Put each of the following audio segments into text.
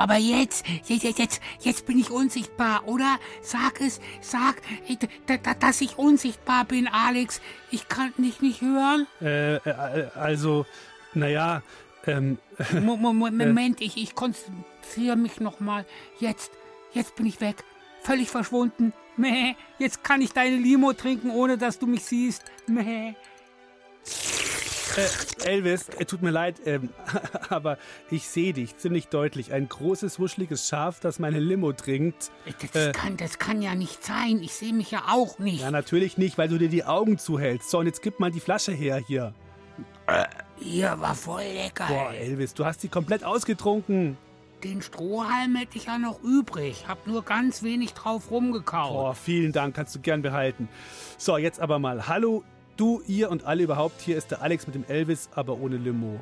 Aber jetzt, jetzt, jetzt, jetzt, bin ich unsichtbar, oder? Sag es, sag, äh, dass ich unsichtbar bin, Alex. Ich kann dich nicht hören. Äh, äh, also, naja, ähm, Mo- Moment, ich, ich konzentriere mich nochmal. Jetzt, jetzt bin ich weg. Völlig verschwunden. Meh, jetzt kann ich deine Limo trinken, ohne dass du mich siehst. Meh. Äh, Elvis, äh, tut mir leid, ähm, aber ich sehe dich ziemlich deutlich. Ein großes, wuscheliges Schaf, das meine Limo trinkt. Das, Äh. kann, das kann ja nicht sein. Ich sehe mich ja auch nicht. Ja, natürlich nicht, weil du dir die Augen zuhältst. So, und jetzt gib mal die Flasche her hier. Hier war voll lecker. Boah. Elvis, du hast sie komplett ausgetrunken. Den Strohhalm hätte ich ja noch übrig. Hab nur ganz wenig drauf rumgekaut. Boah, vielen Dank, kannst du gern behalten. So, jetzt aber mal. Hallo, du, ihr und alle überhaupt. Hier ist der Alex mit dem Elvis, aber ohne Limo.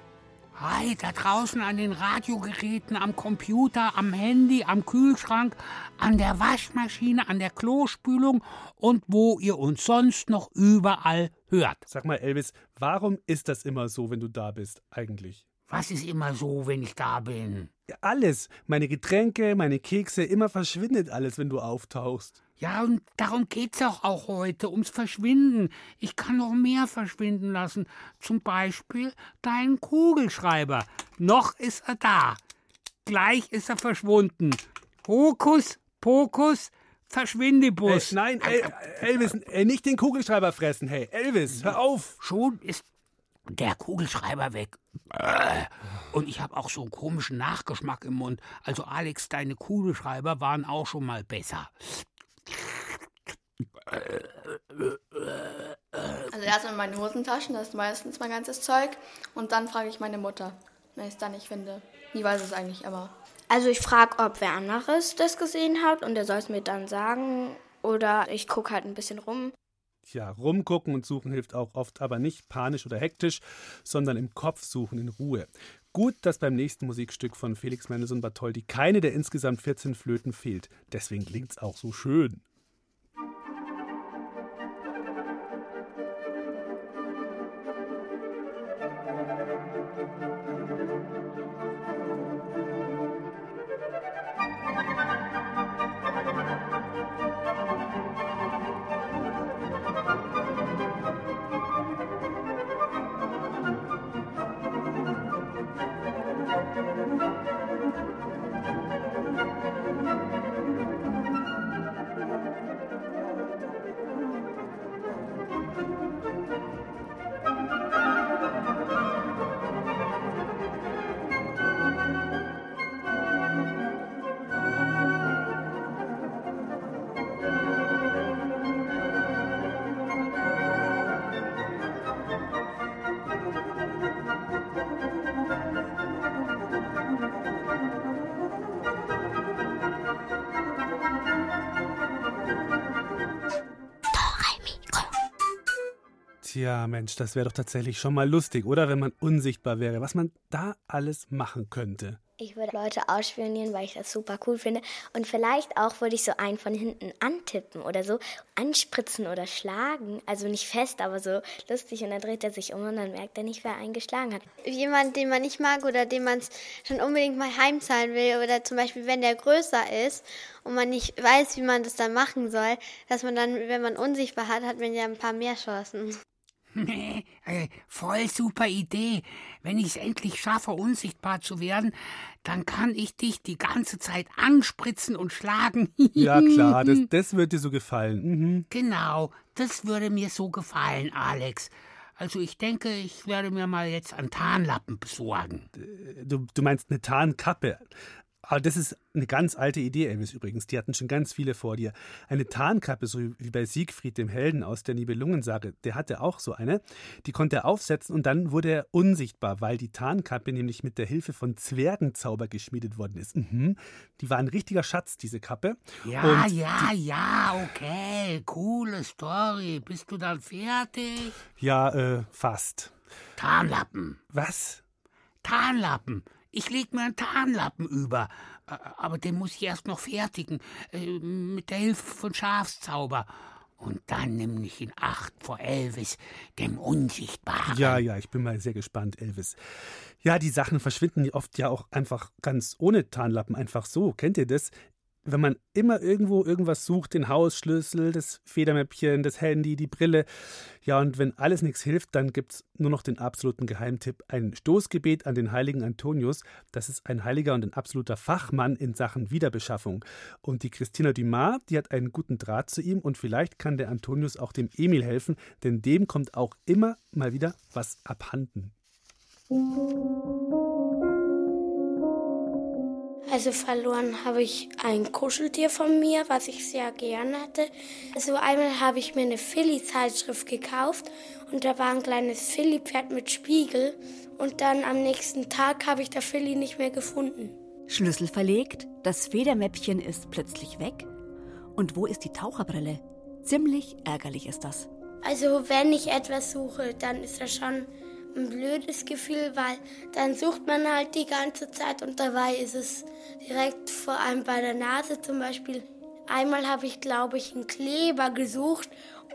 Hi, da draußen an den Radiogeräten, am Computer, am Handy, am Kühlschrank, an der Waschmaschine, an der Klospülung und wo ihr uns sonst noch überall hört. Sag mal, Elvis, warum ist das immer so, wenn du da bist, eigentlich? Was ist immer so, wenn ich da bin? Ja, alles. Meine Getränke, meine Kekse, immer verschwindet alles, wenn du auftauchst. Ja, und darum geht's doch auch heute, ums Verschwinden. Ich kann noch mehr verschwinden lassen. Zum Beispiel deinen Kugelschreiber. Noch ist er da. Gleich ist er verschwunden. Hokus, Pokus, Verschwindebus. Äh, nein, El Elvis, äh, nicht den Kugelschreiber fressen, hey. Elvis, hör auf. Schon ist der Kugelschreiber weg. Und ich habe auch so einen komischen Nachgeschmack im Mund. Also Alex, deine Kugelschreiber waren auch schon mal besser. Also erstmal meine Hosentaschen, das ist meistens mein ganzes Zeug. Und dann frage ich meine Mutter, wenn ich es dann nicht finde. Die weiß es eigentlich immer. Also ich frage, ob wer anderes das gesehen hat und der soll es mir dann sagen. Oder ich gucke halt ein bisschen rum. Tja, rumgucken und suchen hilft auch oft, aber nicht panisch oder hektisch, sondern im Kopf suchen, in Ruhe. Gut, dass beim nächsten Musikstück von Felix Mendelssohn Bartholdy keine der insgesamt 14 Flöten fehlt. Deswegen klingt's auch so schön. Mensch, das wäre doch tatsächlich schon mal lustig, oder? Wenn man unsichtbar wäre, was man da alles machen könnte. Ich würde Leute ausspionieren, weil ich das super cool finde. Und vielleicht auch würde ich so einen von hinten antippen oder so, anspritzen oder schlagen. Also nicht fest, aber so lustig. Und dann dreht er sich um und dann merkt er nicht, wer einen geschlagen hat. jemand, den man nicht mag oder den man schon unbedingt mal heimzahlen will oder zum Beispiel, wenn der größer ist und man nicht weiß, wie man das dann machen soll, dass man dann, wenn man unsichtbar hat, hat man ja ein paar mehr Chancen. Nee, äh, voll super Idee. Wenn ich es endlich schaffe, unsichtbar zu werden, dann kann ich dich die ganze Zeit anspritzen und schlagen. Ja, klar, das, das wird dir so gefallen. Mhm. Genau, das würde mir so gefallen, Alex. Also ich denke, ich werde mir mal jetzt einen Tarnlappen besorgen. Du, du meinst eine Tarnkappe. Aber das ist eine ganz alte Idee, Elvis übrigens. Die hatten schon ganz viele vor dir. Eine Tarnkappe, so wie bei Siegfried, dem Helden aus der Nibelungensage, der hatte auch so eine. Die konnte er aufsetzen und dann wurde er unsichtbar, weil die Tarnkappe nämlich mit der Hilfe von Zwergenzauber geschmiedet worden ist. Mhm. Die war ein richtiger Schatz, diese Kappe. Ja, Und ja, ja, okay. Coole Story. Bist du dann fertig? Ja, äh, fast. Tarnlappen. Was? Tarnlappen. Ich leg mir einen Tarnlappen über. Aber den muss ich erst noch fertigen. äh, Mit der Hilfe von Schafszauber. Und dann nimm ich in Acht vor Elvis, dem Unsichtbaren. Ja, ja, ich bin mal sehr gespannt, Elvis. Ja, die Sachen verschwinden oft ja auch einfach ganz ohne Tarnlappen, einfach so. Kennt ihr das? Wenn man immer irgendwo irgendwas sucht, den Hausschlüssel, das Federmäppchen, das Handy, die Brille. Ja, und wenn alles nichts hilft, dann gibt's nur noch den absoluten Geheimtipp. Ein Stoßgebet an den heiligen Antonius. Das ist ein Heiliger und ein absoluter Fachmann in Sachen Wiederbeschaffung. Und die Christina Dumas, die hat einen guten Draht zu ihm und vielleicht kann der Antonius auch dem Emil helfen, denn dem kommt auch immer mal wieder was abhanden. Also verloren habe ich ein Kuscheltier von mir, was ich sehr gern hatte. Also einmal habe ich mir eine Philly-Zeitschrift gekauft und da war ein kleines Philly-Pferd mit Spiegel. Und dann am nächsten Tag habe ich der Philly nicht mehr gefunden. Schlüssel verlegt, das Federmäppchen ist plötzlich weg. Und wo ist die Taucherbrille? Ziemlich ärgerlich ist das. Also wenn ich etwas suche, dann ist das schon ein blödes Gefühl, weil dann sucht man halt die ganze Zeit und dabei ist es direkt vor allem bei der Nase zum Beispiel. Einmal habe ich, glaube ich, einen Kleber gesucht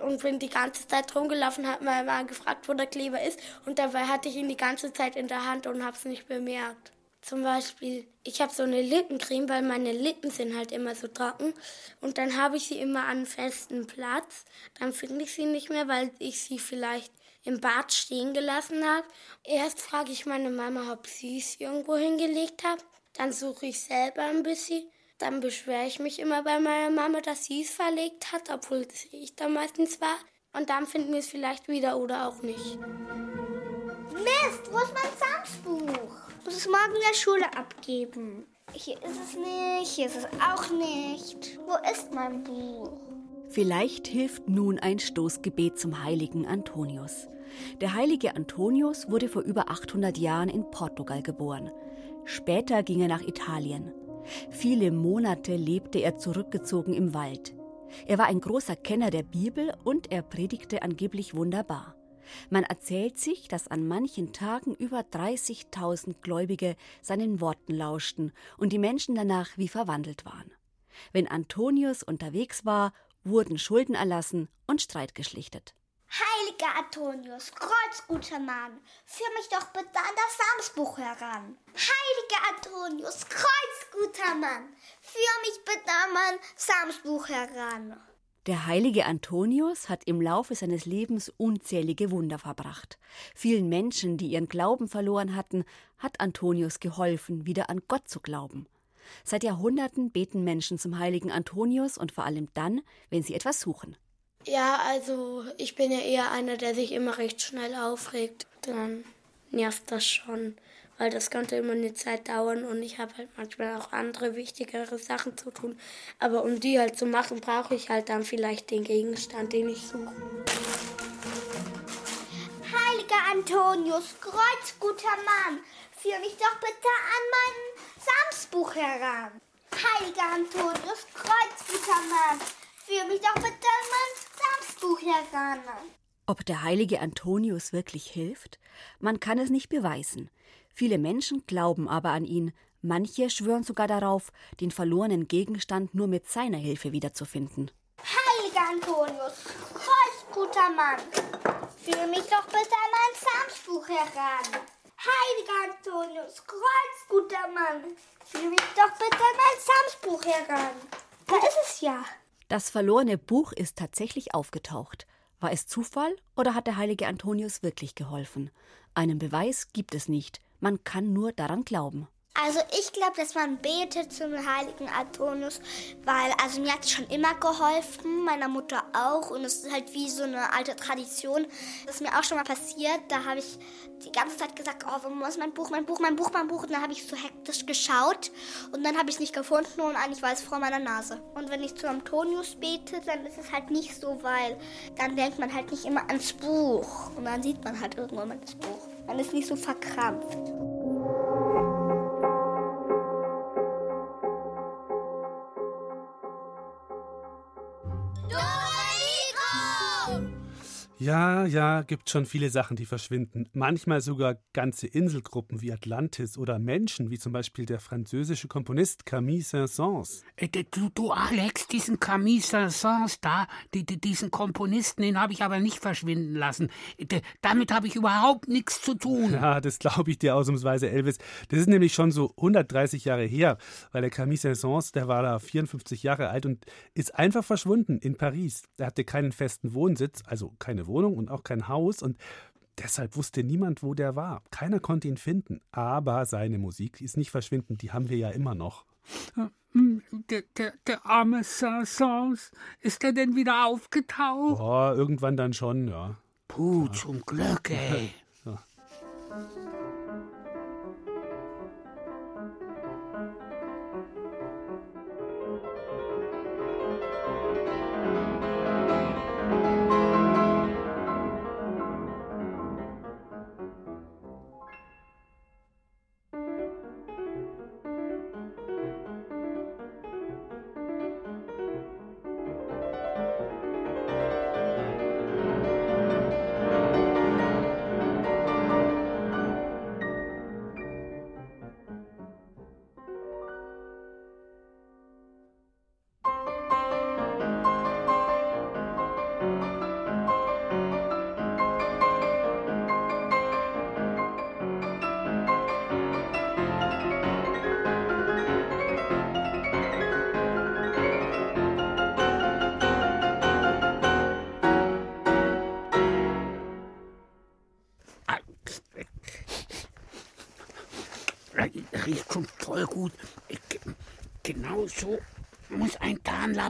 und bin die ganze Zeit rumgelaufen, habe mal, mal gefragt, wo der Kleber ist und dabei hatte ich ihn die ganze Zeit in der Hand und habe es nicht bemerkt. Zum Beispiel, ich habe so eine Lippencreme, weil meine Lippen sind halt immer so trocken. Und dann habe ich sie immer an festen Platz. Dann finde ich sie nicht mehr, weil ich sie vielleicht im Bad stehen gelassen habe. Erst frage ich meine Mama, ob sie es irgendwo hingelegt hat. Dann suche ich selber ein bisschen. Dann beschwere ich mich immer bei meiner Mama, dass sie es verlegt hat, obwohl es ich da meistens war. Und dann finden wir es vielleicht wieder oder auch nicht. Mist, wo ist mein Samsbuch? Ich muss es morgen in der Schule abgeben. Hier ist es nicht, hier ist es auch nicht. Wo ist mein Buch? Vielleicht hilft nun ein Stoßgebet zum heiligen Antonius. Der heilige Antonius wurde vor über 800 Jahren in Portugal geboren. Später ging er nach Italien. Viele Monate lebte er zurückgezogen im Wald. Er war ein großer Kenner der Bibel und er predigte angeblich wunderbar. Man erzählt sich, dass an manchen Tagen über 30.000 Gläubige seinen Worten lauschten und die Menschen danach wie verwandelt waren. Wenn Antonius unterwegs war, wurden Schulden erlassen und Streit geschlichtet. Heiliger Antonius, kreuzguter Mann, führ mich doch bitte an das Samsbuch heran. Heiliger Antonius, kreuzguter Mann, führ mich bitte an mein Samsbuch heran. Der heilige Antonius hat im Laufe seines Lebens unzählige Wunder verbracht. Vielen Menschen, die ihren Glauben verloren hatten, hat Antonius geholfen, wieder an Gott zu glauben. Seit Jahrhunderten beten Menschen zum heiligen Antonius und vor allem dann, wenn sie etwas suchen. Ja, also ich bin ja eher einer, der sich immer recht schnell aufregt. Dann nervt das schon, weil das könnte immer eine Zeit dauern und ich habe halt manchmal auch andere wichtigere Sachen zu tun. Aber um die halt zu machen, brauche ich halt dann vielleicht den Gegenstand, den ich suche. Heiliger Antonius, kreuzguter Mann, führ mich doch bitte an mein Samsbuch heran. Heiliger Antonius, kreuzguter Mann, führ mich doch bitte an mein Samsbuch heran. Ob der heilige Antonius wirklich hilft? Man kann es nicht beweisen. Viele Menschen glauben aber an ihn, manche schwören sogar darauf, den verlorenen Gegenstand nur mit seiner Hilfe wiederzufinden. Heiliger Antonius, kreuzguter Mann, führ mich doch bitte an mein Samsbuch heran. Heiliger Antonius, kreuzguter Mann, führ mich doch bitte mein Samsbuch heran. Da ist es ja. Das verlorene Buch ist tatsächlich aufgetaucht. War es Zufall oder hat der heilige Antonius wirklich geholfen? Einen Beweis gibt es nicht. Man kann nur daran glauben. Also ich glaube, dass man betet zum heiligen Antonius, weil also mir hat es schon immer geholfen, meiner Mutter auch und es ist halt wie so eine alte Tradition. Das ist mir auch schon mal passiert, da habe ich die ganze Zeit gesagt, oh, wo ist mein Buch, mein Buch, mein Buch, mein Buch und dann habe ich so hektisch geschaut und dann habe ich es nicht gefunden und eigentlich war es vor meiner Nase. Und wenn ich zu Antonius bete, dann ist es halt nicht so, weil dann denkt man halt nicht immer ans Buch und dann sieht man halt irgendwann mal das Buch. Man ist nicht so verkrampft. Ja, ja, gibt schon viele Sachen, die verschwinden. Manchmal sogar ganze Inselgruppen wie Atlantis oder Menschen, wie zum Beispiel der französische Komponist Camille Saint-Saëns. Äh, Du, du, Alex, diesen Camille Saint-Saëns da, die, die, diesen Komponisten, den habe ich aber nicht verschwinden lassen. D damit habe ich überhaupt nichts zu tun. Ja, das glaube ich dir ausnahmsweise, Elvis. Das ist nämlich schon so 130 Jahre her, weil der Camille Saint-Saëns, der war da 54 Jahre alt und ist einfach verschwunden in Paris. Er hatte keinen festen Wohnsitz, also keine Wohnung und auch kein Haus und Deshalb wusste niemand, wo der war. Keiner konnte ihn finden. Aber seine Musik ist nicht verschwinden, die haben wir ja immer noch. Der, der, der arme Saint-Saëns, ist er denn wieder aufgetaucht? Oh, irgendwann dann schon, ja. Puh, zum Glück, ey. Ja.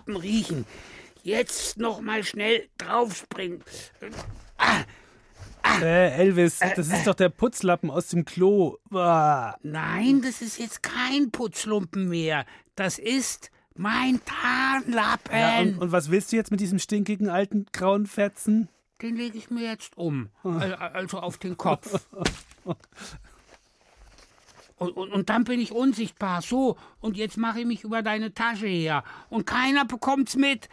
Tarnlappen riechen. Jetzt noch mal schnell draufspringen. Ah, Äh, Elvis, das ist doch der Putzlappen aus dem Klo. Ah. nein, das ist jetzt kein Putzlumpen mehr. Das ist mein Tarnlappen. Ja, und, und was willst du jetzt mit diesem stinkigen alten grauen Fetzen? Den lege ich mir jetzt um. Al- Also auf den Kopf. Und, und, und dann bin ich unsichtbar. So, und jetzt mache ich mich über deine Tasche her. Und keiner bekommt's mit.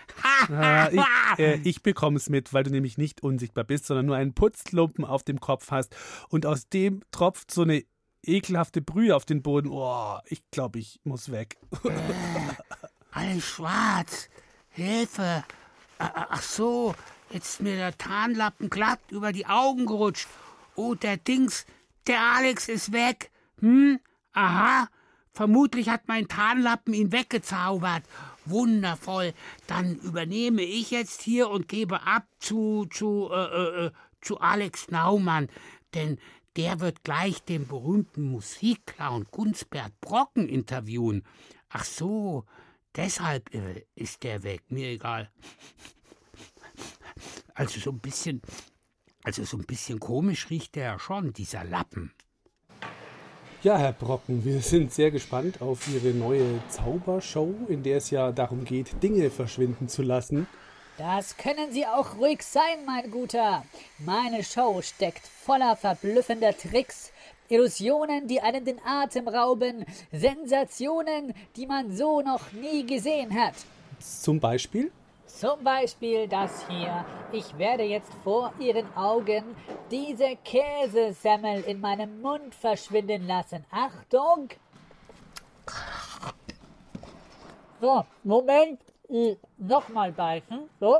Ah, ich äh, ich bekomme es mit, weil du nämlich nicht unsichtbar bist, sondern nur einen Putzlumpen auf dem Kopf hast. Und aus dem tropft so eine ekelhafte Brühe auf den Boden. Oh, ich glaube, ich muss weg. Alles schwarz. Hilfe. A- Ach so, jetzt ist mir der Tarnlappen glatt über die Augen gerutscht. Oh, der Dings, der Alex ist weg. Hm? Aha. Vermutlich hat mein Tarnlappen ihn weggezaubert. Wundervoll. Dann übernehme ich jetzt hier und gebe ab zu, zu, äh, äh, äh, zu Alex Naumann. Denn der wird gleich den berühmten Musikclown Gunsbert Brocken interviewen. Ach so, deshalb äh, ist der weg. Mir egal. Also so ein bisschen, also so ein bisschen komisch riecht der ja schon, dieser Lappen. Ja, Herr Brocken, wir sind sehr gespannt auf Ihre neue Zaubershow, in der es ja darum geht, Dinge verschwinden zu lassen. Das können Sie auch ruhig sein, mein Guter. Meine Show steckt voller verblüffender Tricks, Illusionen, die einen den Atem rauben, Sensationen, die man so noch nie gesehen hat. Zum Beispiel? Zum Beispiel das hier. Ich werde jetzt vor Ihren Augen diese Käsesemmel in meinem Mund verschwinden lassen. Achtung! So, Moment. Hm, Nochmal beißen. So.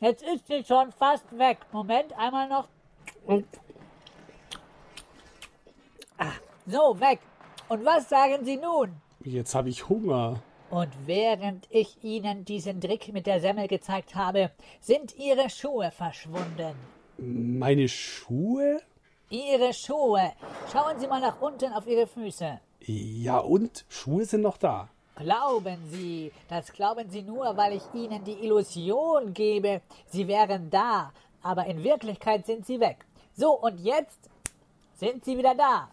Jetzt ist sie schon fast weg. Moment, einmal noch. Ah, So, weg. Und was sagen Sie nun? Jetzt habe ich Hunger. Und während ich Ihnen diesen Trick mit der Semmel gezeigt habe, sind Ihre Schuhe verschwunden. Meine Schuhe? Ihre Schuhe. Schauen Sie mal nach unten auf Ihre Füße. Ja, und? Schuhe sind noch da. Glauben Sie, das glauben Sie nur, weil ich Ihnen die Illusion gebe, Sie wären da, aber in Wirklichkeit sind Sie weg. So, und jetzt sind Sie wieder da.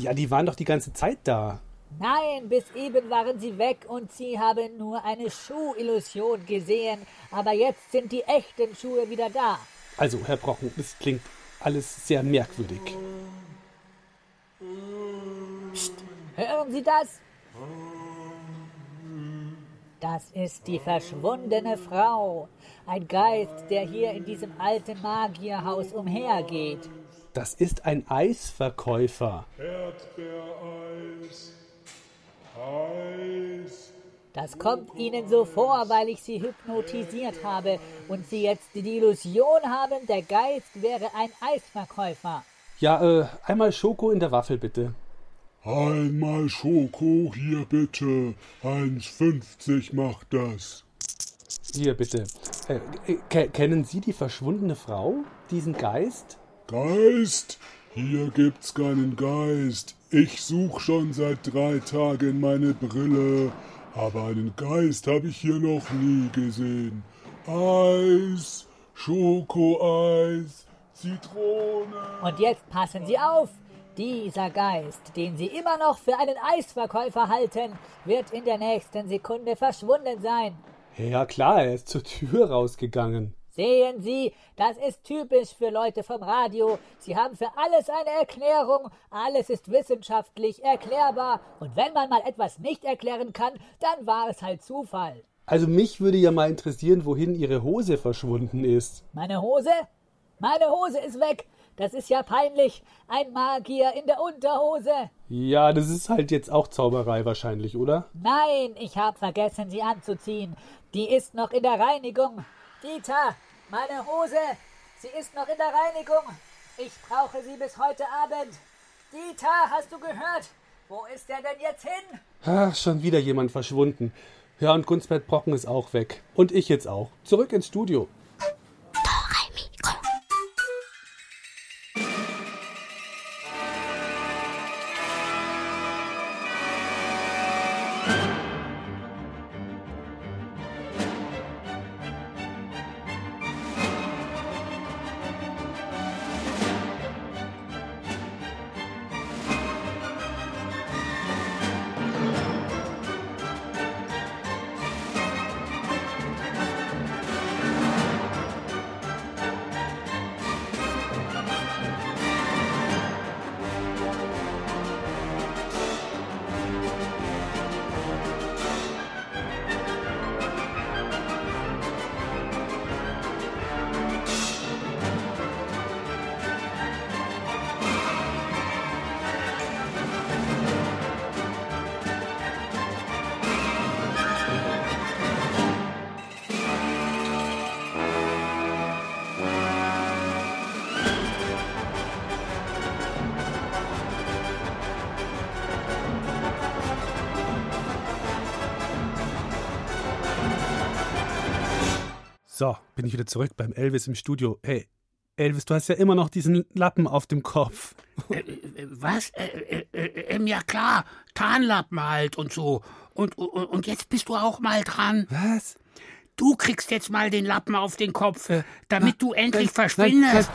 Ja, die waren doch die ganze Zeit da. Nein, bis eben waren Sie weg und Sie haben nur eine Schuhillusion gesehen, aber jetzt sind die echten Schuhe wieder da. Also, Herr Brocken, das klingt alles sehr merkwürdig. Psst, hören Sie das? Das ist die verschwundene Frau. Ein Geist, der hier in diesem alten Magierhaus umhergeht. Das ist ein Eisverkäufer. Erdbeereis. Das kommt Ihnen so vor, weil ich Sie hypnotisiert habe und Sie jetzt die Illusion haben, der Geist wäre ein Eisverkäufer. Ja, äh, einmal Schoko in der Waffel, bitte. Einmal Schoko hier bitte. 1,50 macht das. Hier, bitte. Äh, äh, kennen Sie die verschwundene Frau? Diesen Geist? Geist? Hier gibt's keinen Geist. Ich such schon seit drei Tagen meine Brille, aber einen Geist habe ich hier noch nie gesehen. Eis, Schokoeis, Zitrone. Und jetzt passen Sie auf! Dieser Geist, den Sie immer noch für einen Eisverkäufer halten, wird in der nächsten Sekunde verschwunden sein. Ja klar, er ist zur Tür rausgegangen. Sehen Sie, das ist typisch für Leute vom Radio. Sie haben für alles eine Erklärung, alles ist wissenschaftlich erklärbar, und wenn man mal etwas nicht erklären kann, dann war es halt Zufall. Also mich würde ja mal interessieren, wohin Ihre Hose verschwunden ist. Meine Hose? Meine Hose ist weg. Das ist ja peinlich. Ein Magier in der Unterhose. Ja, das ist halt jetzt auch Zauberei wahrscheinlich, oder? Nein, ich habe vergessen, sie anzuziehen. Die ist noch in der Reinigung. Dieter, meine Hose. Sie ist noch in der Reinigung. Ich brauche sie bis heute Abend. Dieter, hast du gehört? Wo ist der denn jetzt hin? Ach, schon wieder jemand verschwunden. Ja, und Gunstbert Brocken ist auch weg. Und ich jetzt auch. Zurück ins Studio. Bin ich wieder zurück beim Elvis im Studio. Hey, Elvis, du hast ja immer noch diesen Lappen auf dem Kopf. Äh, äh, was? Äh, äh, äh, ja klar, Tarnlappen halt und so. Und, und, und jetzt bist du auch mal dran. Was? Du kriegst jetzt mal den Lappen auf den Kopf, damit du endlich verschwindest.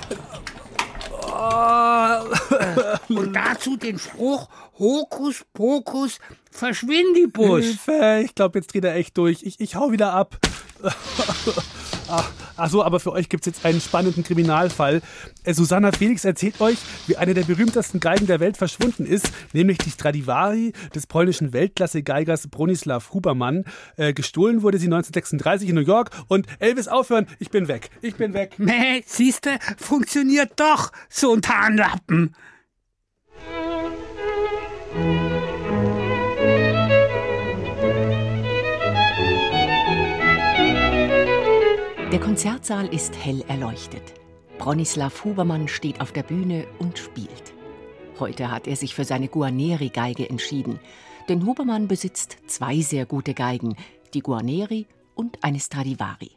Und dazu den Spruch Hokus Pokus Verschwindibus. Hilfe, ich glaube, jetzt dreht er echt durch. Ich, ich hau wieder ab. Ach, ach so, aber für euch gibt es jetzt einen spannenden Kriminalfall. Äh, Susanna Felix erzählt euch, wie eine der berühmtesten Geigen der Welt verschwunden ist, nämlich die Stradivari des polnischen Weltklasse-Geigers Bronislaw Hubermann. Äh, gestohlen wurde sie 1936 in New York und Elvis aufhören, ich bin weg, ich bin weg. Meh, siehste, funktioniert doch, so ein Tarnlappen. Konzertsaal ist hell erleuchtet. Bronislaw Hubermann steht auf der Bühne und spielt. Heute hat er sich für seine Guarneri-Geige entschieden, denn Hubermann besitzt zwei sehr gute Geigen, die Guarneri und eine Stradivari.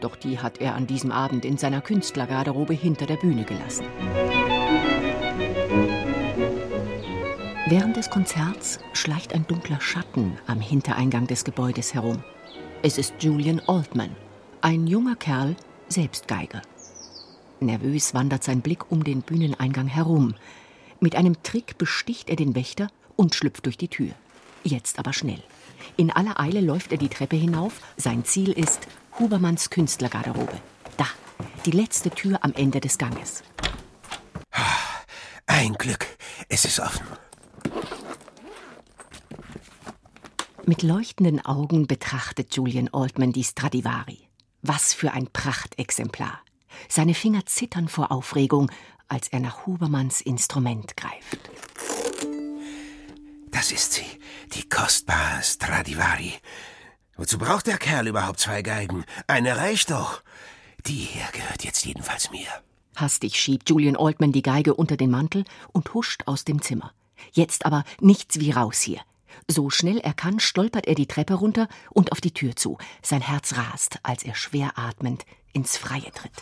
Doch die hat er an diesem Abend in seiner Künstlergarderobe hinter der Bühne gelassen. Während des Konzerts schleicht ein dunkler Schatten am Hintereingang des Gebäudes herum. Es ist Julian Altman, ein junger Kerl, selbst Geiger. Nervös wandert sein Blick um den Bühneneingang herum. Mit einem Trick besticht er den Wächter und schlüpft durch die Tür. Jetzt aber schnell. In aller Eile läuft er die Treppe hinauf. Sein Ziel ist Hubermanns Künstlergarderobe. Da, die letzte Tür am Ende des Ganges. Ein Glück, es ist offen. Mit leuchtenden Augen betrachtet Julian Altman die Stradivari. Was für ein Prachtexemplar. Seine Finger zittern vor Aufregung, als er nach Hubermanns Instrument greift. Das ist sie, die kostbare Stradivari. Wozu braucht der Kerl überhaupt zwei Geigen? Eine reicht doch. Die hier gehört jetzt jedenfalls mir. Hastig schiebt Julian Altman die Geige unter den Mantel und huscht aus dem Zimmer. Jetzt aber nichts wie raus hier. So schnell er kann, stolpert er die Treppe runter und auf die Tür zu. Sein Herz rast, als er schwer atmend ins Freie tritt.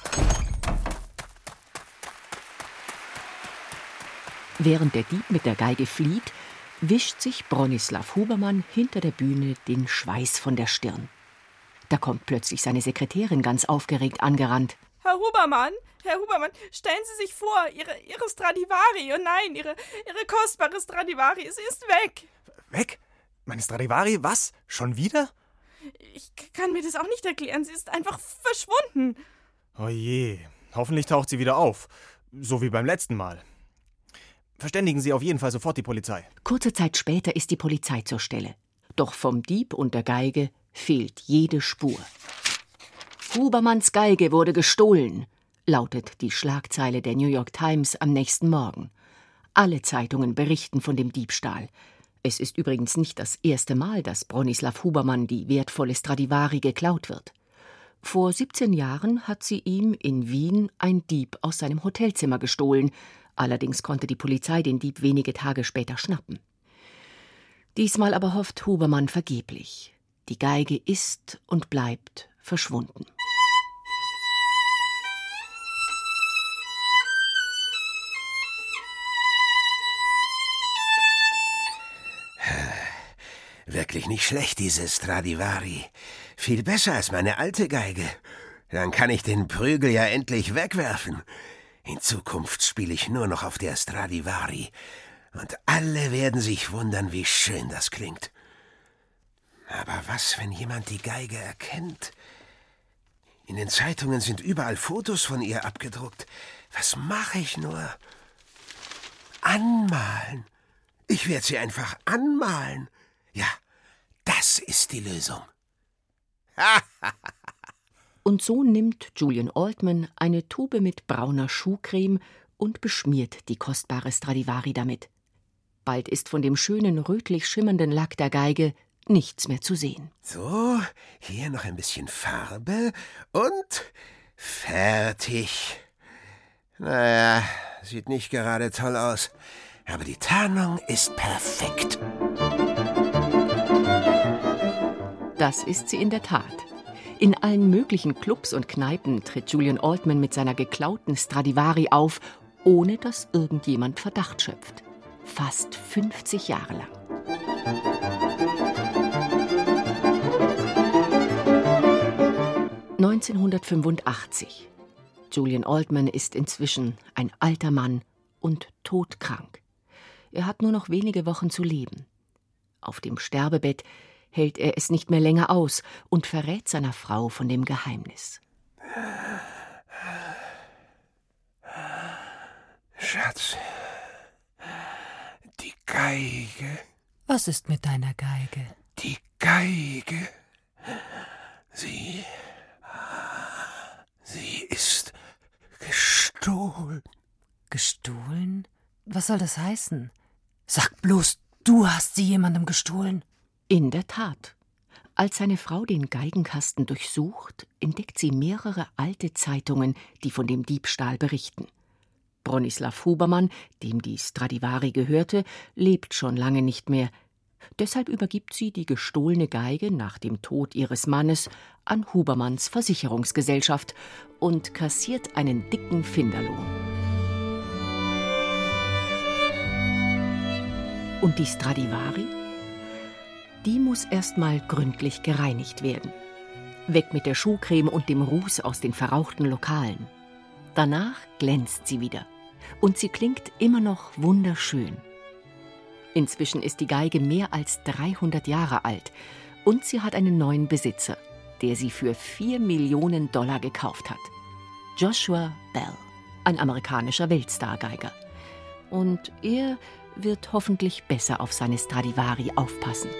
Während der Dieb mit der Geige flieht, wischt sich Bronislaw Hubermann hinter der Bühne den Schweiß von der Stirn. Da kommt plötzlich seine Sekretärin ganz aufgeregt angerannt. Herr Hubermann, Herr Hubermann, stellen Sie sich vor, Ihre, Ihre Stradivari, oh nein, Ihre, Ihre kostbare Stradivari, sie ist weg. Weg? Meine Stradivari? Was? Schon wieder? Ich kann mir das auch nicht erklären, sie ist einfach verschwunden. Oh je, hoffentlich taucht sie wieder auf. So wie beim letzten Mal. Verständigen Sie auf jeden Fall sofort die Polizei. Kurze Zeit später ist die Polizei zur Stelle. Doch vom Dieb und der Geige fehlt jede Spur. Hubermanns Geige wurde gestohlen, lautet die Schlagzeile der New York Times am nächsten Morgen. Alle Zeitungen berichten von dem Diebstahl. Es ist übrigens nicht das erste Mal, dass Bronislaw Hubermann die wertvolle Stradivari geklaut wird. Vor 17 Jahren hat sie ihm in Wien ein Dieb aus seinem Hotelzimmer gestohlen, Allerdings konnte die Polizei den Dieb wenige Tage später schnappen. Diesmal aber hofft Hubermann vergeblich. Die Geige ist und bleibt verschwunden. Wirklich nicht schlecht, diese Stradivari. Viel besser als meine alte Geige. Dann kann ich den Prügel ja endlich wegwerfen. In Zukunft spiele ich nur noch auf der Stradivari, und alle werden sich wundern, wie schön das klingt. Aber was, wenn jemand die Geige erkennt? In den Zeitungen sind überall Fotos von ihr abgedruckt. Was mache ich nur? Anmalen. Ich werde sie einfach anmalen. Ja, das ist die Lösung. Und so nimmt Julian Altman eine Tube mit brauner Schuhcreme und beschmiert die kostbare Stradivari damit. Bald ist von dem schönen rötlich schimmernden Lack der Geige nichts mehr zu sehen. So, hier noch ein bisschen Farbe und fertig. Naja, sieht nicht gerade toll aus, aber die Tarnung ist perfekt. Das ist sie in der Tat. In allen möglichen Clubs und Kneipen tritt Julian Altman mit seiner geklauten Stradivari auf, ohne dass irgendjemand Verdacht schöpft. Fast 50 Jahre lang. (1985). Julian Altman ist inzwischen ein alter Mann und todkrank. Er hat nur noch wenige Wochen zu leben. Auf dem Sterbebett hält er es nicht mehr länger aus und verrät seiner Frau von dem Geheimnis. Schatz, die Geige. Was ist mit deiner Geige? Die Geige. Sie. Sie ist gestohlen. Gestohlen? Was soll das heißen? Sag bloß, du hast sie jemandem gestohlen. In der Tat. Als seine Frau den Geigenkasten durchsucht, entdeckt sie mehrere alte Zeitungen, die von dem Diebstahl berichten. Bronislaw Hubermann, dem die Stradivari gehörte, lebt schon lange nicht mehr. Deshalb übergibt sie die gestohlene Geige nach dem Tod ihres Mannes an Hubermanns Versicherungsgesellschaft und kassiert einen dicken Finderlohn. Und die Stradivari? Die muss erstmal gründlich gereinigt werden. Weg mit der Schuhcreme und dem Ruß aus den verrauchten Lokalen. Danach glänzt sie wieder. Und sie klingt immer noch wunderschön. Inzwischen ist die Geige mehr als 300 Jahre alt und sie hat einen neuen Besitzer, der sie für 4 Millionen Dollar gekauft hat. Joshua Bell, ein amerikanischer Weltstar-Geiger. Und er wird hoffentlich besser auf seine Stradivari aufpassen.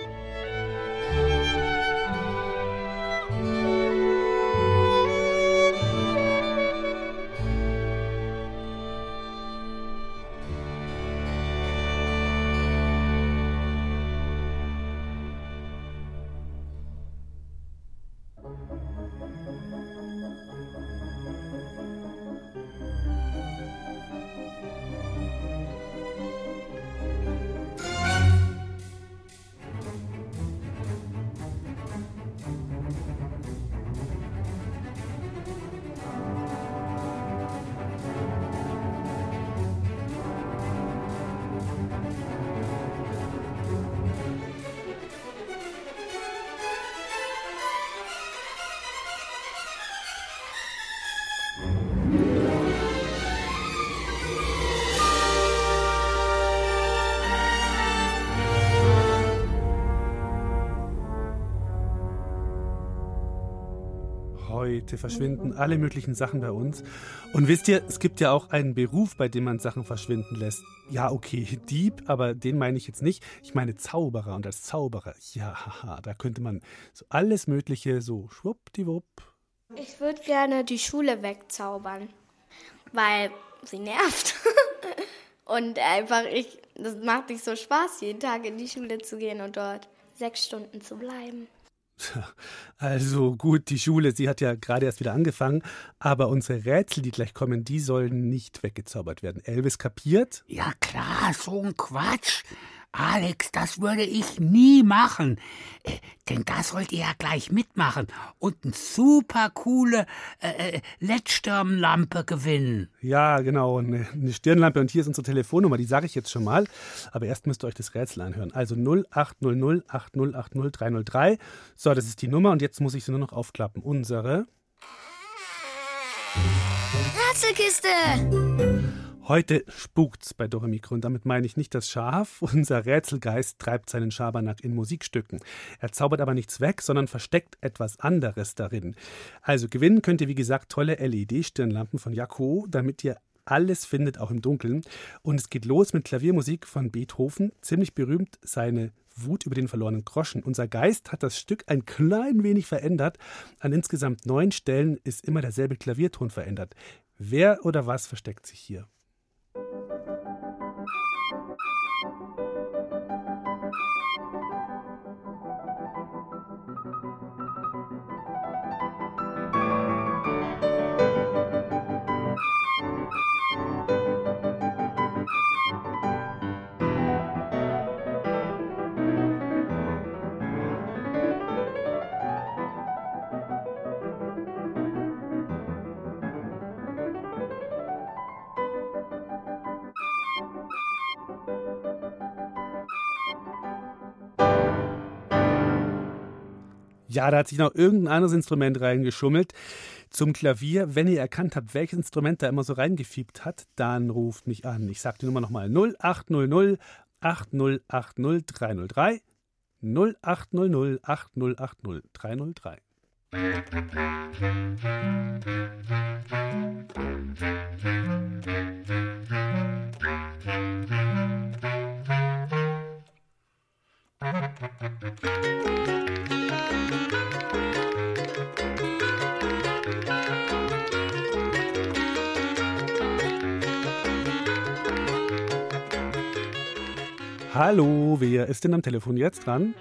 Heute verschwinden alle möglichen Sachen bei uns. Und wisst ihr, es gibt ja auch einen Beruf, bei dem man Sachen verschwinden lässt. Ja, okay, Dieb, aber den meine ich jetzt nicht. Ich meine Zauberer. Und als Zauberer, ja, haha, da könnte man so alles Mögliche so schwuppdiwupp. Ich würde gerne die Schule wegzaubern, weil sie nervt. und einfach, ich, das macht nicht so Spaß, jeden Tag in die Schule zu gehen und dort sechs Stunden zu bleiben. Also gut, die Schule, sie hat ja gerade erst wieder angefangen, aber unsere Rätsel, die gleich kommen, die sollen nicht weggezaubert werden. Elvis kapiert? Ja klar, so ein Quatsch. Alex, das würde ich nie machen. Äh, denn da sollt ihr ja gleich mitmachen und eine super coole äh, äh LED-Stirnlampe gewinnen. Ja, genau, eine, eine Stirnlampe. Und hier ist unsere Telefonnummer, die sage ich jetzt schon mal. Aber erst müsst ihr euch das Rätsel anhören. Also 0800 8080 303. So, das ist die Nummer und jetzt muss ich sie nur noch aufklappen. Unsere Rätselkiste! Heute spukt's bei Doremikro und damit meine ich nicht das Schaf. Unser Rätselgeist treibt seinen Schabernack in Musikstücken. Er zaubert aber nichts weg, sondern versteckt etwas anderes darin. Also gewinnen könnt ihr wie gesagt tolle LED-Stirnlampen von Jaco, damit ihr alles findet, auch im Dunkeln. Und es geht los mit Klaviermusik von Beethoven, ziemlich berühmt seine Wut über den verlorenen Groschen. Unser Geist hat das Stück ein klein wenig verändert. An insgesamt neun Stellen ist immer derselbe Klavierton verändert. Wer oder was versteckt sich hier? Ja, da hat sich noch irgendein anderes Instrument reingeschummelt. Zum Klavier, wenn ihr erkannt habt, welches Instrument da immer so reingefiebt hat, dann ruft mich an. Ich sage die Nummer nochmal 0800 8080 303 0800 8080 303. Hallo, wer ist denn am Telefon jetzt dran?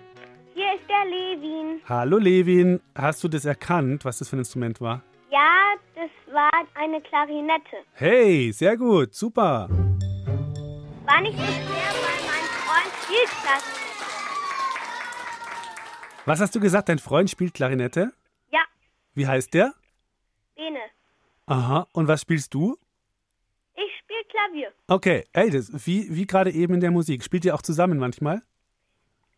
Hier ist der Levin. Hallo Levin, hast du das erkannt, was das für ein Instrument war? Ja, das war eine Klarinette. Hey, sehr gut, super. War nicht so schwer, weil mein Freund spielt Klarinette. Was hast du gesagt, dein Freund spielt Klarinette? Ja, Wie heißt der? Bene. Aha, und was spielst du? Klavier. Okay, ey, das, wie, wie gerade eben in der Musik. Spielt ihr auch zusammen manchmal?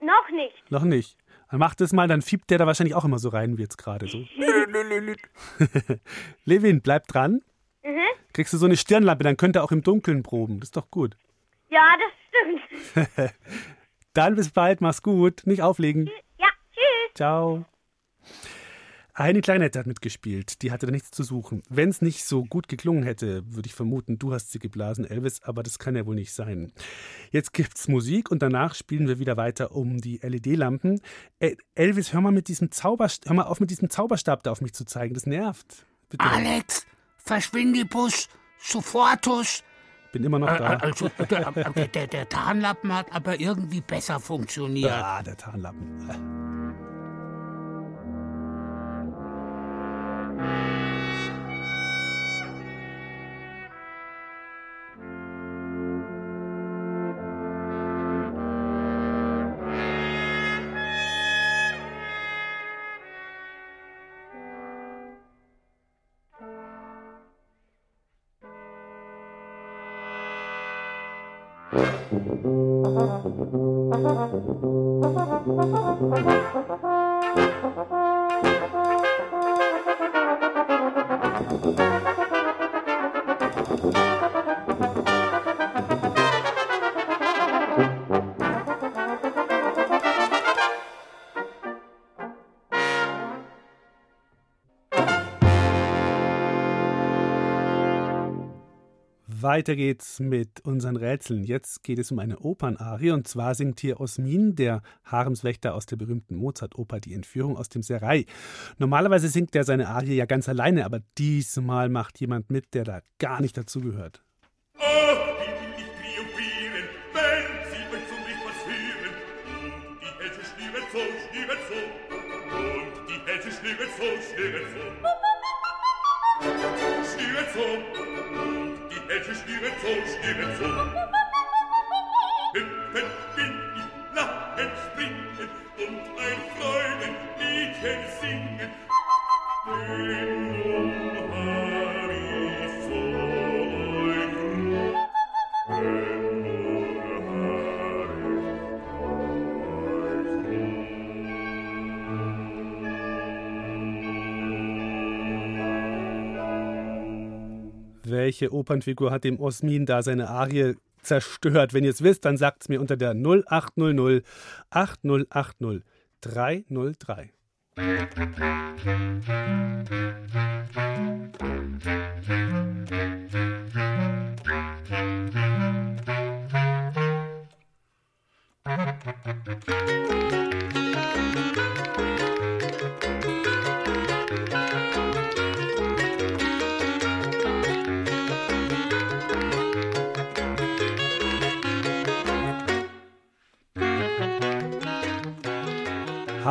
Noch nicht. Noch nicht. Dann macht es mal, dann fiebt der da wahrscheinlich auch immer so rein wie jetzt gerade. So. Levin, bleib dran. Mhm. Kriegst du so eine Stirnlampe, dann könnt ihr auch im Dunkeln proben. Das ist doch gut. Ja, das stimmt. dann bis bald, mach's gut. Nicht auflegen. Ja, tschüss. Ciao. Eine Kleinette hat mitgespielt, die hatte da nichts zu suchen. Wenn es nicht so gut geklungen hätte, würde ich vermuten, du hast sie geblasen, Elvis, aber das kann ja wohl nicht sein. Jetzt gibt's Musik und danach spielen wir wieder weiter um die LED-Lampen. Äh, Elvis, hör mal mit diesem hör mal auf mit diesem Zauberstab da auf mich zu zeigen, das nervt. Bitte. Alex, verschwindibus, sofortus. Bin immer noch da. Äh, also, der, der, der, der Tarnlappen hat aber irgendwie besser funktioniert. Ah, der Tarnlappen. Weiter geht's mit unseren Rätseln. Jetzt geht es um eine Opernarie und zwar singt hier Osmin, der Haremswächter aus der berühmten Mozart-Oper Die Entführung aus dem Serai. Normalerweise singt er seine Arie ja ganz alleine, aber diesmal macht jemand mit, der da gar nicht dazugehört. Oh, will ich triumphieren, wenn sie euch zum Licht passieren. Und die Hälse schnüren so, schnüren so. Und die Hälse schnüren so, schnüren so. Schnüren so. Mädchen, stimme zu, stimme zu. Hüpfen bin ich, lachen, springen und ein Freudenliedchen singen. Den Welche Opernfigur hat dem Osmin da seine Arie zerstört? Wenn ihr es wisst, dann sagt es mir unter der 0800 8080 303.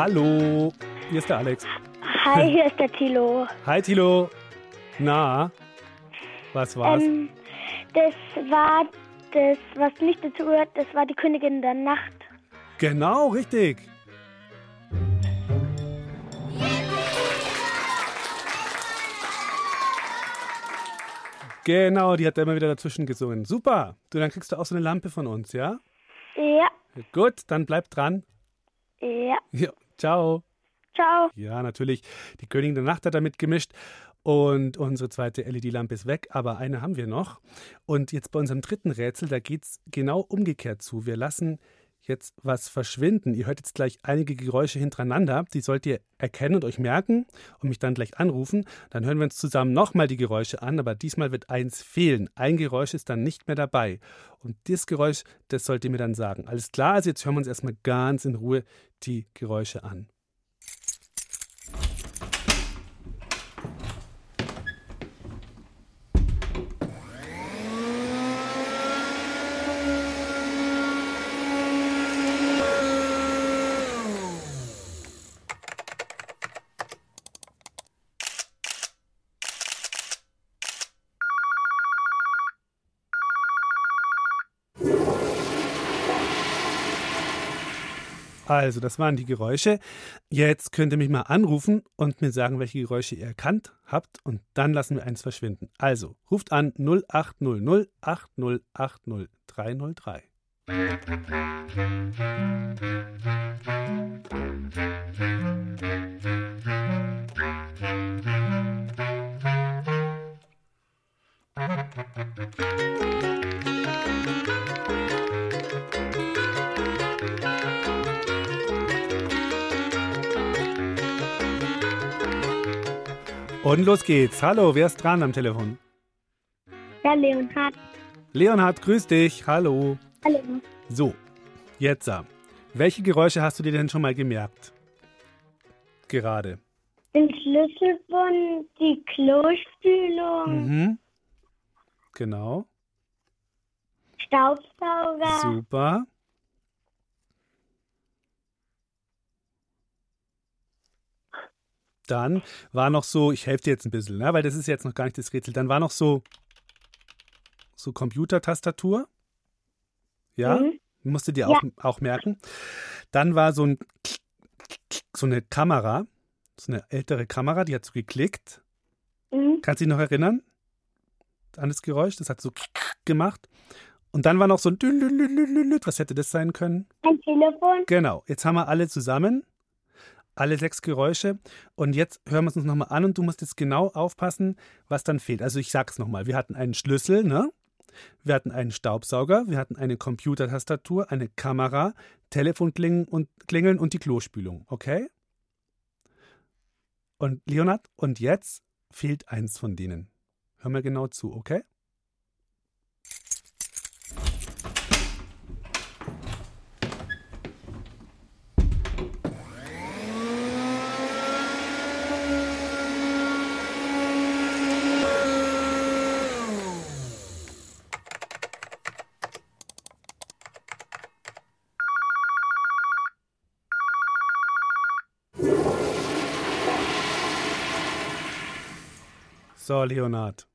Hallo, hier ist der Alex. Hi, hier ist der Tilo. Hi Tilo. Na, was war's? Ähm, das war das, was nicht dazu gehört, das war die Königin der Nacht. Genau, richtig. Genau, die hat da immer wieder dazwischen gesungen. Super. Du, dann kriegst du auch so eine Lampe von uns, ja? Ja, Gut, dann bleib dran. ja. Ja, ciao. Ciao. Ja, natürlich. Die Königin der Nacht hat da mitgemischt. Und unsere zweite LED-Lampe ist weg, aber eine haben wir noch. Und jetzt bei unserem dritten Rätsel, da geht es genau umgekehrt zu. Wir lassen jetzt was verschwinden. Ihr hört jetzt gleich einige Geräusche hintereinander. Die sollt ihr erkennen und euch merken und mich dann gleich anrufen. Dann hören wir uns zusammen nochmal die Geräusche an, aber diesmal wird eins fehlen. Ein Geräusch ist dann nicht mehr dabei. Und das Geräusch, das sollt ihr mir dann sagen. Alles klar, also jetzt hören wir uns erstmal ganz in Ruhe die Geräusche an. Also, das waren die Geräusche. Jetzt könnt ihr mich mal anrufen und mir sagen, welche Geräusche ihr erkannt habt und dann lassen wir eins verschwinden. Also, ruft an 0800 8080 303. Und los geht's. Hallo, wer ist dran am Telefon? Ja, Leonhard. Leonhard, grüß dich. Hallo. Hallo. So, jetzt. Welche Geräusche hast du dir denn schon mal gemerkt? Gerade. Den Schlüsselbund, die Klospülung, Mhm. Genau. Staubsauger, Super. Dann war noch so, ich helfe dir jetzt ein bisschen, ne, weil das ist jetzt noch gar nicht das Rätsel. Dann war noch so, so Computertastatur. Ja, Mhm. musst du dir Ja. auch, auch merken. Dann war so, ein, so eine Kamera, so eine ältere Kamera, die hat so geklickt. Mhm. Kannst du dich noch erinnern an das Geräusch? Das hat so gemacht. Und dann war noch so ein. Was hätte das sein können? ein Telefon, Genau, jetzt haben wir alle zusammen, alle sechs Geräusche. Und jetzt hören wir es uns nochmal an und du musst jetzt genau aufpassen, was dann fehlt. Also ich sag's nochmal, wir hatten einen Schlüssel, ne? Wir hatten einen Staubsauger, wir hatten eine Computertastatur, eine Kamera, Telefonklingeln und, Klingeln und die Klospülung, okay? Und Leonard, und jetzt fehlt eins von denen. Hör mal genau zu, okay? So, Leonard.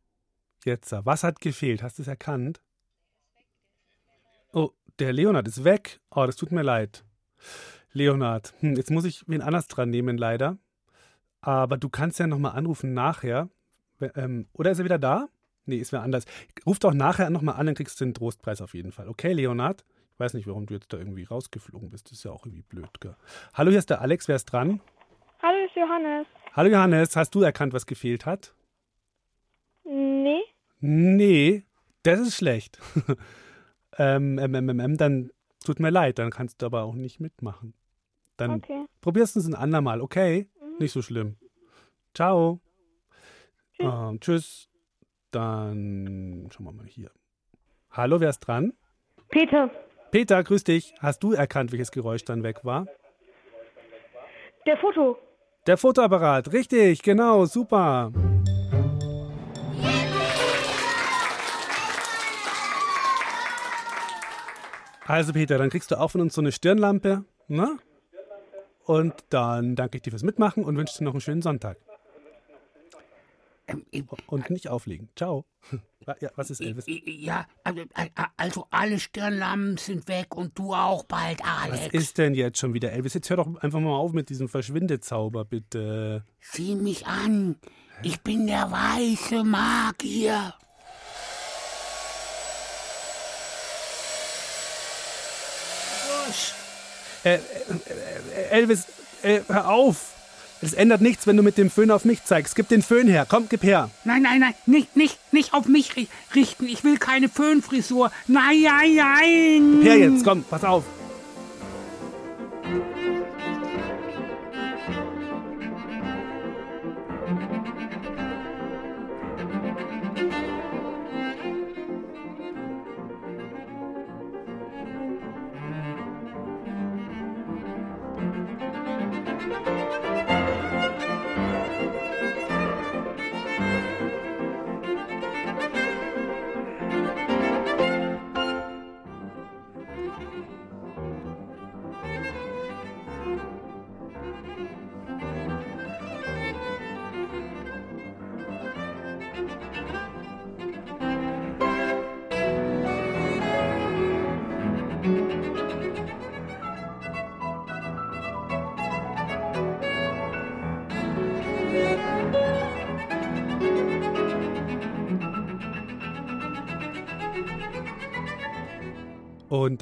Jetzt, was hat gefehlt? Hast du es erkannt? Oh, der Leonard ist weg. Oh, das tut mir leid. Leonard, hm, jetzt muss ich wen anders dran nehmen, leider. Aber du kannst ja nochmal anrufen nachher. Ähm, oder ist er wieder da? Nee, ist wer anders. Ruf doch nachher nochmal an, dann kriegst du den Trostpreis auf jeden Fall. Okay, Leonard? Ich weiß nicht, warum du jetzt da irgendwie rausgeflogen bist. Das ist ja auch irgendwie blöd, gell? Hallo, hier ist der Alex. Wer ist dran? Hallo, ist Johannes. Hallo, Johannes. Hast du erkannt, was gefehlt hat? Nee, Nee, das ist schlecht. ähm, ähm, dann tut mir leid, dann kannst du aber auch nicht mitmachen. Dann Okay. probierst du es ein andermal, okay? Nicht so schlimm. Ciao. Ähm, tschüss. Dann schauen wir mal hier. Hallo, wer ist dran? Peter, Peter, grüß dich. Hast du erkannt, welches Geräusch dann weg war? der Foto. Der Fotoapparat, richtig, genau, super. Also Peter, dann kriegst du auch von uns so eine Stirnlampe, ne? Und dann danke ich dir fürs Mitmachen und wünsche dir noch einen schönen Sonntag. Und nicht auflegen. Ciao. Ja, was ist Elvis? Ja, also, äh, also alle Stirnlampen sind weg und du auch bald, Was Alex. ist denn jetzt schon wieder, Elvis? Jetzt hör doch einfach mal auf mit diesem Verschwindezauber, bitte. Sieh mich an. Ich bin der weiße Magier. Äh, äh, äh, Elvis, äh, hör auf. Es ändert nichts, wenn du mit dem Föhn auf mich zeigst. Gib den Föhn her. Komm, gib her. Nein, nein, nein, nicht, nicht, nicht auf mich ri- richten. Ich will keine Föhnfrisur. Nein, nein, nein. Gib her jetzt. Komm, pass auf.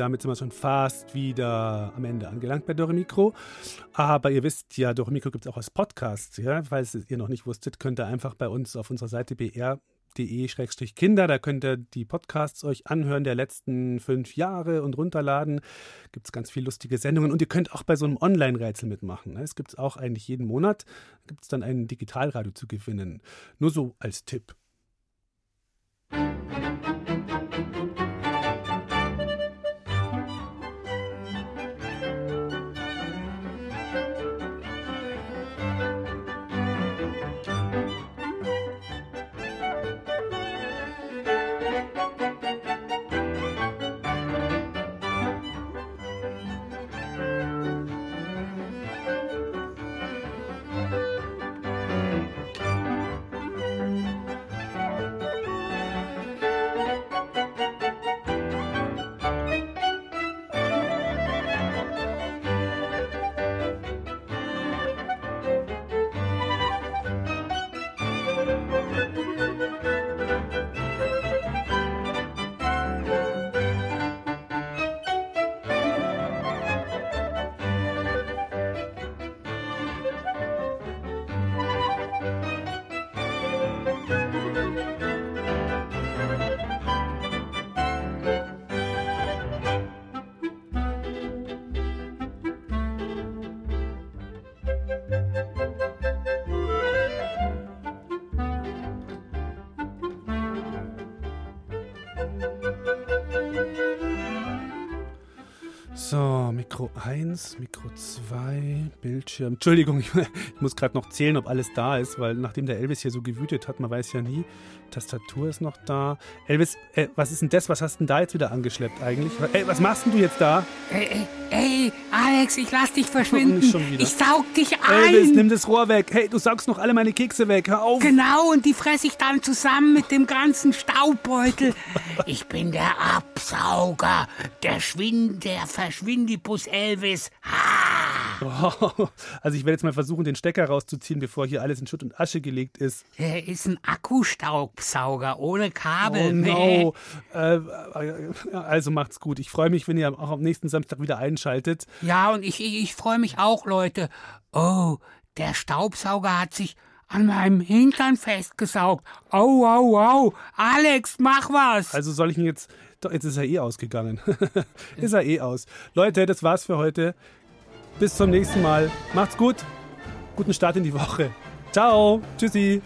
Damit sind wir schon fast wieder am Ende angelangt bei Dore Mikro. Aber ihr wisst ja, Dore Mikro gibt es auch als Podcast. Ja? Falls ihr noch nicht wusstet, könnt ihr einfach bei uns auf unserer Seite br.de-kinder. Da könnt ihr die Podcasts euch anhören der letzten fünf Jahre und runterladen. Gibt es ganz viele lustige Sendungen und ihr könnt auch bei so einem Online-Rätsel mitmachen. ne? Es gibt es auch eigentlich jeden Monat. Gibt es dann ein Digitalradio zu gewinnen. Nur so als Tipp. So, Mikro 1, Mikro 2, Bildschirm. Entschuldigung, ich, ich muss gerade noch zählen, ob alles da ist, weil nachdem der Elvis hier so gewütet hat, man weiß ja nie. Tastatur ist noch da. Elvis, äh, was ist denn das? Was hast denn da jetzt wieder angeschleppt eigentlich? Ey, was machst denn du jetzt da? Ey, ey, ey, Alex, ich lass dich verschwinden. Ich saug dich ein. Elvis, nimm das Rohr weg. Hey, du saugst noch alle meine Kekse weg. Hör auf. Genau, und die fresse ich dann zusammen mit dem ganzen Staubbeutel. Ich bin der Absauger, der Schwind, der Verschwindibus Elvis. Oh, also ich werde jetzt mal versuchen, den Stecker rauszuziehen, bevor hier alles in Schutt und Asche gelegt ist. Er ist ein Akkustaubsauger ohne Kabel. Oh no. Äh, äh, also macht's gut. Ich freue mich, wenn ihr auch am nächsten Samstag wieder einschaltet. Ja, und ich, ich, ich freue mich auch, Leute. Oh, der Staubsauger hat sich an meinem Hintern festgesaugt. Au, au, au. Alex, mach was. Also soll ich ihn jetzt. Doch, jetzt ist er eh ausgegangen. ist er eh aus. Leute, das war's für heute. Bis zum nächsten Mal. Macht's gut. Guten Start in die Woche. Ciao. Tschüssi.